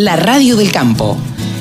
La radio del campo.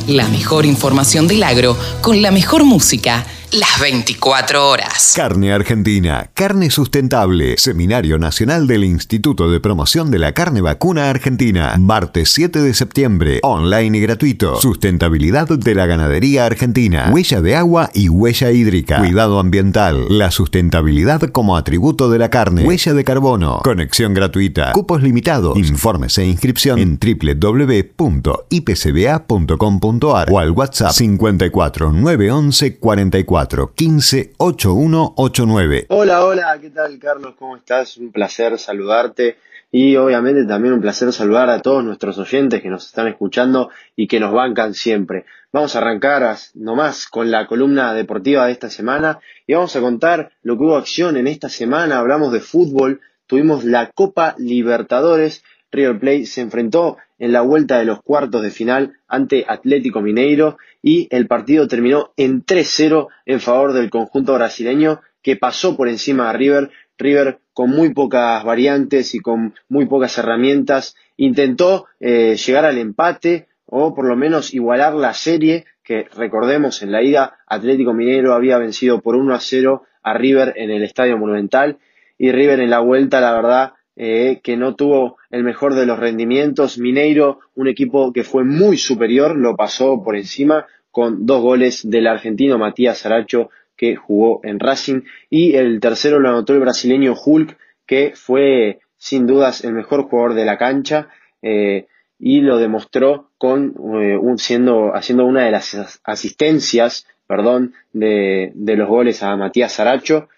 La mejor información del agro con la mejor música las 24 horas. Carne Argentina, carne sustentable. Seminario Nacional del Instituto de Promoción de la Carne Vacuna Argentina. Martes 7 de septiembre. Online y gratuito. Sustentabilidad de la ganadería argentina. Huella de agua y huella hídrica. Cuidado ambiental. La sustentabilidad como atributo de la carne. Huella de carbono. Conexión gratuita. Cupos limitados. Informes e inscripción en www.ipcba.com.ar o al WhatsApp 54 911 44 15 8189. Hola, hola, ¿qué tal Carlos? ¿Cómo estás? Un placer saludarte y obviamente también un placer saludar a todos nuestros oyentes que nos están escuchando y que nos bancan siempre. Vamos a arrancar nomás con la columna deportiva de esta semana y vamos a contar lo que hubo acción en esta semana. Hablamos de fútbol, tuvimos la Copa Libertadores River Plate se enfrentó en la vuelta de los cuartos de final ante Atlético Mineiro y el partido terminó en 3-0 en favor del conjunto brasileño que pasó por encima de River. River con muy pocas variantes y con muy pocas herramientas intentó eh, llegar al empate o por lo menos igualar la serie que recordemos en la ida Atlético Mineiro había vencido por 1 a 0 a River en el Estadio Monumental y River en la vuelta la verdad eh, que no tuvo el mejor de los rendimientos. Mineiro, un equipo que fue muy superior, lo pasó por encima con dos goles del argentino Matías Saracho que jugó en Racing y el tercero lo anotó el brasileño Hulk que fue sin dudas el mejor jugador de la cancha eh, y lo demostró con eh, siendo haciendo una de las asistencias perdón de, de los goles a Matías Saracho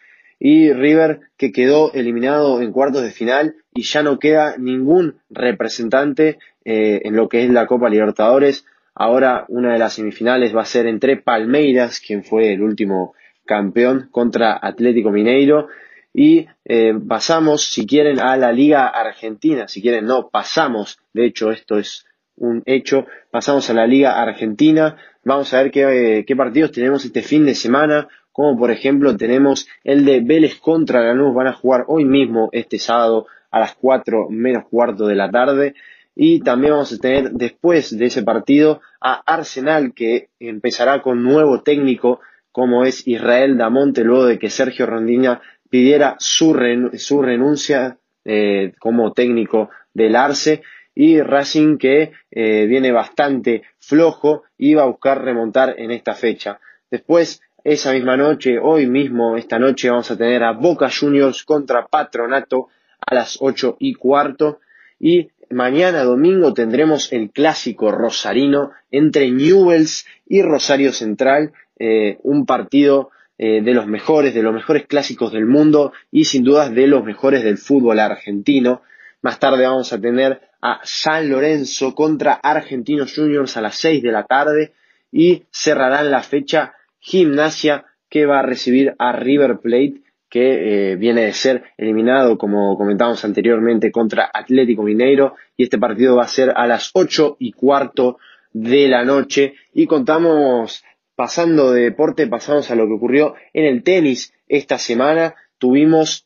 y River que quedó eliminado en cuartos de final y ya no queda ningún representante eh, en lo que es la Copa Libertadores. Ahora una de las semifinales va a ser entre Palmeiras, quien fue el último campeón, contra Atlético Mineiro. Y eh, pasamos, si quieren, a la Liga Argentina. Si quieren, no, pasamos. De hecho, esto es un hecho. Pasamos a la Liga Argentina. Vamos a ver qué, eh, qué partidos tenemos este fin de semana como por ejemplo tenemos el de Vélez contra Lanús, van a jugar hoy mismo este sábado a las 4 menos cuarto de la tarde. Y también vamos a tener después de ese partido a Arsenal que empezará con nuevo técnico como es Israel Damonte luego de que Sergio Rondina pidiera su, su renuncia eh, como técnico del Arce y Racing que eh, viene bastante flojo y va a buscar remontar en esta fecha. Después esa misma noche, hoy mismo, esta noche, vamos a tener a Boca Juniors contra Patronato a las ocho y cuarto. Y mañana domingo tendremos el clásico rosarino entre Newells y Rosario Central, eh, un partido eh, de los mejores, de los mejores clásicos del mundo y sin dudas de los mejores del fútbol argentino. Más tarde vamos a tener a San Lorenzo contra Argentinos Juniors a las seis de la tarde y cerrarán la fecha Gimnasia que va a recibir a River Plate que eh, viene de ser eliminado, como comentamos anteriormente, contra Atlético Mineiro, y este partido va a ser a las ocho y cuarto de la noche. Y contamos, pasando de deporte, pasamos a lo que ocurrió en el tenis esta semana. Tuvimos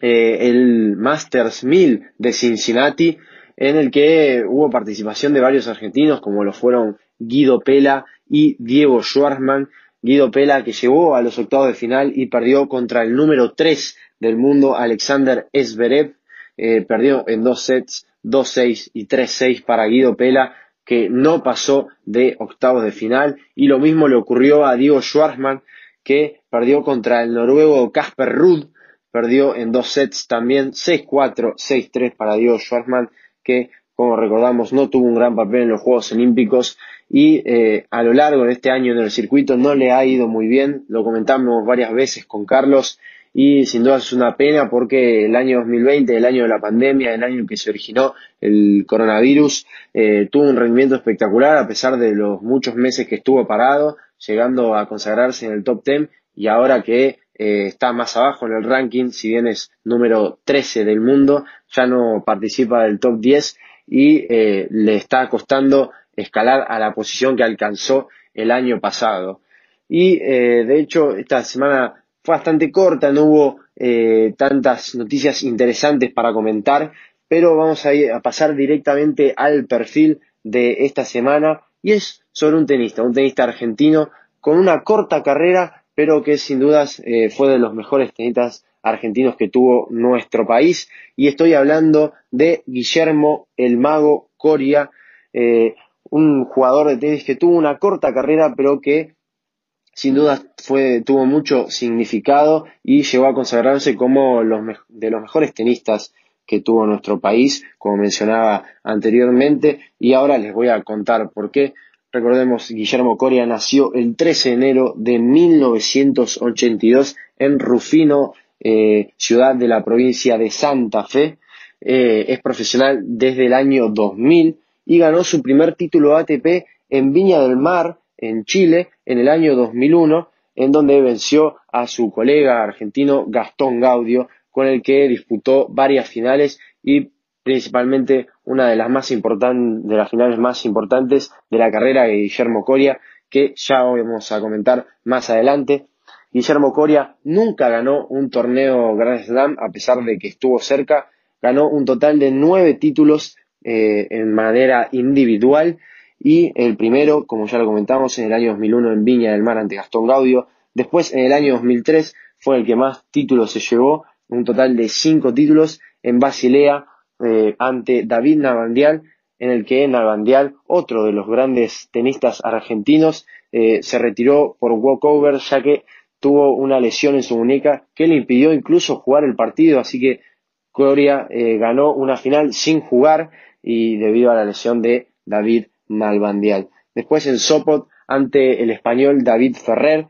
eh, el Masters 1000 de Cincinnati, en el que hubo participación de varios argentinos, como lo fueron Guido Pela y Diego Schwartzman. Guido Pela que llegó a los octavos de final y perdió contra el número 3 del mundo, Alexander Zverev. Eh, perdió en dos sets, 2-6 y 3-6 para Guido Pela, que no pasó de octavos de final. Y lo mismo le ocurrió a Diego Schwartzman, que perdió contra el noruego Casper Ruud. Perdió en dos sets también, 6-4, 6-3 para Diego Schwartzman, que como recordamos no tuvo un gran papel en los Juegos Olímpicos y eh, a lo largo de este año en el circuito no le ha ido muy bien, lo comentamos varias veces con Carlos. Y sin duda es una pena porque el año 2020, el año de la pandemia, el año en que se originó el coronavirus, eh, tuvo un rendimiento espectacular a pesar de los muchos meses que estuvo parado, llegando a consagrarse en el top 10 y ahora que eh, está más abajo en el ranking, si bien es número 13 del mundo, ya no participa del top 10 y le está costando escalar a la posición que alcanzó el año pasado. Y eh, de hecho esta semana fue bastante corta, no hubo eh, tantas noticias interesantes para comentar, pero vamos a, pasar directamente al perfil de esta semana y es sobre un tenista, un tenista argentino con una corta carrera, pero que sin dudas eh, fue de los mejores tenistas argentinos que tuvo nuestro país. Y estoy hablando de Guillermo el Mago Coria, eh, un jugador de tenis que tuvo una corta carrera, pero que sin duda tuvo mucho significado y llegó a consagrarse como los de los mejores tenistas que tuvo nuestro país, como mencionaba anteriormente, y ahora les voy a contar por qué. Recordemos, Guillermo Coria nació el 13 de enero de 1982 en Rufino, eh, ciudad de la provincia de Santa Fe. Eh, es profesional desde el año 2000 y ganó su primer título ATP en Viña del Mar, en Chile, en el año 2001, en donde venció a su colega argentino Gastón Gaudio, con el que disputó varias finales y principalmente una de las más de las finales más importantes de la carrera de Guillermo Coria, que ya vamos a comentar más adelante. Guillermo Coria nunca ganó un torneo Grand Slam, a pesar de que estuvo cerca, ganó un total de nueve títulos eh, en manera individual. Y el primero, como ya lo comentamos, en el año 2001 en Viña del Mar ante Gastón Gaudio. Después, en el año 2003, fue el que más títulos se llevó, un total de cinco títulos en Basilea eh, ante David Navandial, en el que Navandial, otro de los grandes tenistas argentinos, eh, se retiró por walkover ya que tuvo una lesión en su muñeca que le impidió incluso jugar el partido, así que Coria eh, ganó una final sin jugar y debido a la lesión de David Malvandial. Después en Sopot ante el español David Ferrer,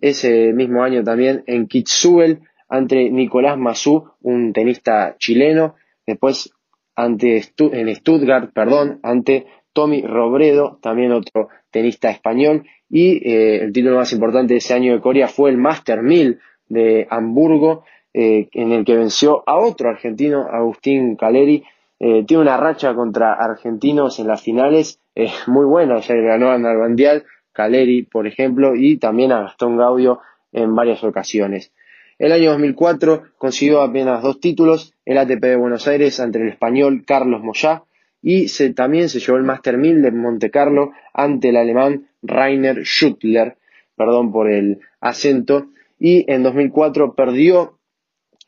ese mismo año también en Kitsuel ante Nicolás Mazú, un tenista chileno, después ante en Stuttgart, perdón, ante Tommy Robredo, también otro tenista español, y eh, el título más importante de ese año de Corea fue el Master 1000 de Hamburgo, eh, en el que venció a otro argentino, Agustín Caleri. Eh, tiene una racha contra argentinos en las finales muy buena, ya ganó a Nalbandial, Caleri, por ejemplo, y también a Gastón Gaudio en varias ocasiones. El año 2004 consiguió apenas dos títulos, el ATP de Buenos Aires ante el español Carlos Moyá y también se llevó el Master 1000 de Monte Carlo ante el alemán Rainer Schuttler, perdón por el acento, y en 2004 perdió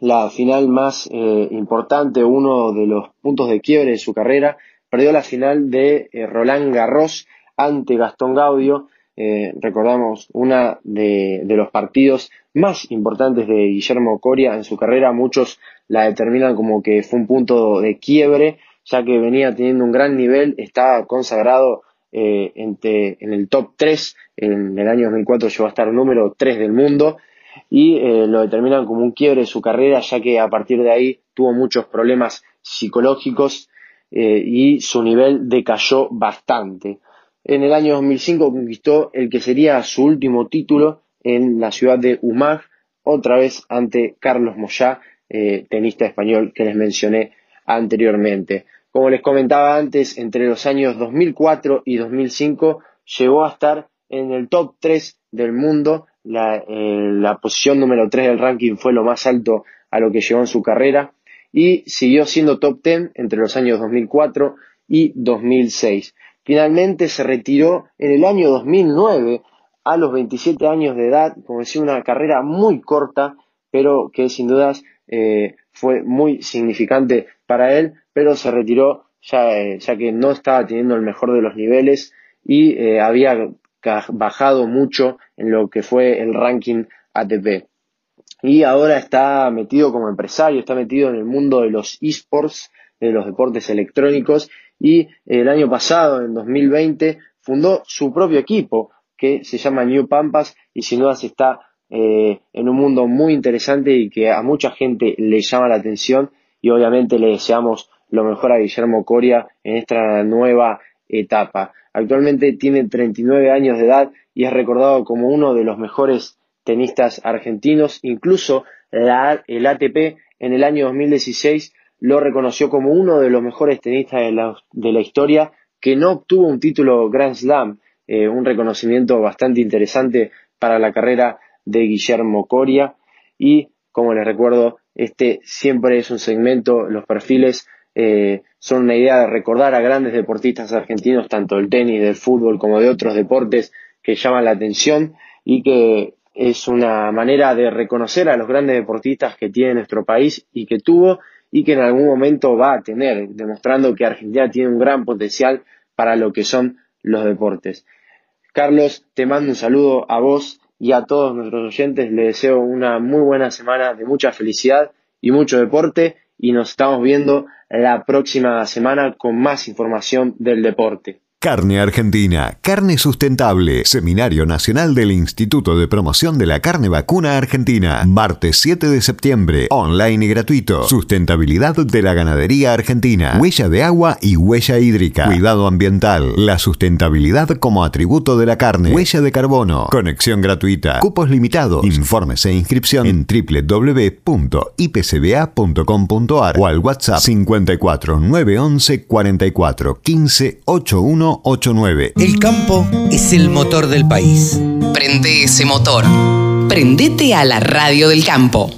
la final más eh, importante, uno de los puntos de quiebre de su carrera, perdió la final de eh, Roland Garros ante Gastón Gaudio, eh, recordamos una de, de, los partidos más importantes de Guillermo Coria en su carrera, muchos la determinan como que fue un punto de quiebre, ya que venía teniendo un gran nivel, estaba consagrado eh, en el top 3, en el año 2004 llegó a estar número 3 del mundo y eh, lo determinan como un quiebre de su carrera ya que a partir de ahí tuvo muchos problemas psicológicos eh, y su nivel decayó bastante. En el año 2005 conquistó el que sería su último título en la ciudad de Umag, otra vez ante Carlos Moyá, tenista español que les mencioné anteriormente. Como les comentaba antes, entre los años 2004 y 2005 llegó a estar en el top 3 del mundo. La, eh, la posición número 3 del ranking fue lo más alto a lo que llegó en su carrera y siguió siendo top 10 entre los años 2004 y 2006. Finalmente se retiró en el año 2009 a los 27 años de edad, como decía, una carrera muy corta, pero que sin dudas eh, fue muy significante para él, pero se retiró ya, eh, ya que no estaba teniendo el mejor de los niveles y había bajado mucho en lo que fue el ranking ATP. Y ahora está metido como empresario, está metido en el mundo de los esports, de los deportes electrónicos y el año pasado, en 2020, fundó su propio equipo que se llama New Pampas y sin duda se está eh, en un mundo muy interesante y que a mucha gente le llama la atención y obviamente le deseamos lo mejor a Guillermo Coria en esta nueva etapa. Actualmente tiene 39 años de edad y es recordado como uno de los mejores tenistas argentinos. Incluso la, el ATP en el año 2016 lo reconoció como uno de los mejores tenistas de la, de la historia que no obtuvo un título Grand Slam, eh, un reconocimiento bastante interesante para la carrera de Guillermo Coria y como les recuerdo este siempre es un segmento los perfiles eh, son una idea de recordar a grandes deportistas argentinos, tanto del tenis, del fútbol como de otros deportes que llaman la atención y que es una manera de reconocer a los grandes deportistas que tiene nuestro país y que tuvo y que en algún momento va a tener, demostrando que Argentina tiene un gran potencial para lo que son los deportes. Carlos, te mando un saludo a vos y a todos nuestros oyentes. Les deseo una muy buena semana de mucha felicidad y mucho deporte y nos estamos viendo la próxima semana con más información del deporte. Carne Argentina, carne sustentable, Seminario Nacional del Instituto de Promoción de la Carne Vacuna Argentina, martes 7 de septiembre, online y gratuito, sustentabilidad de la ganadería argentina, huella de agua y huella hídrica, cuidado ambiental, la sustentabilidad como atributo de la carne, huella de carbono, conexión gratuita, cupos limitados, informes e inscripción en www.ipcba.com.ar o al WhatsApp 54 911 44 15 81 el campo es el motor del país. Prende ese motor. Prendete a la radio del campo.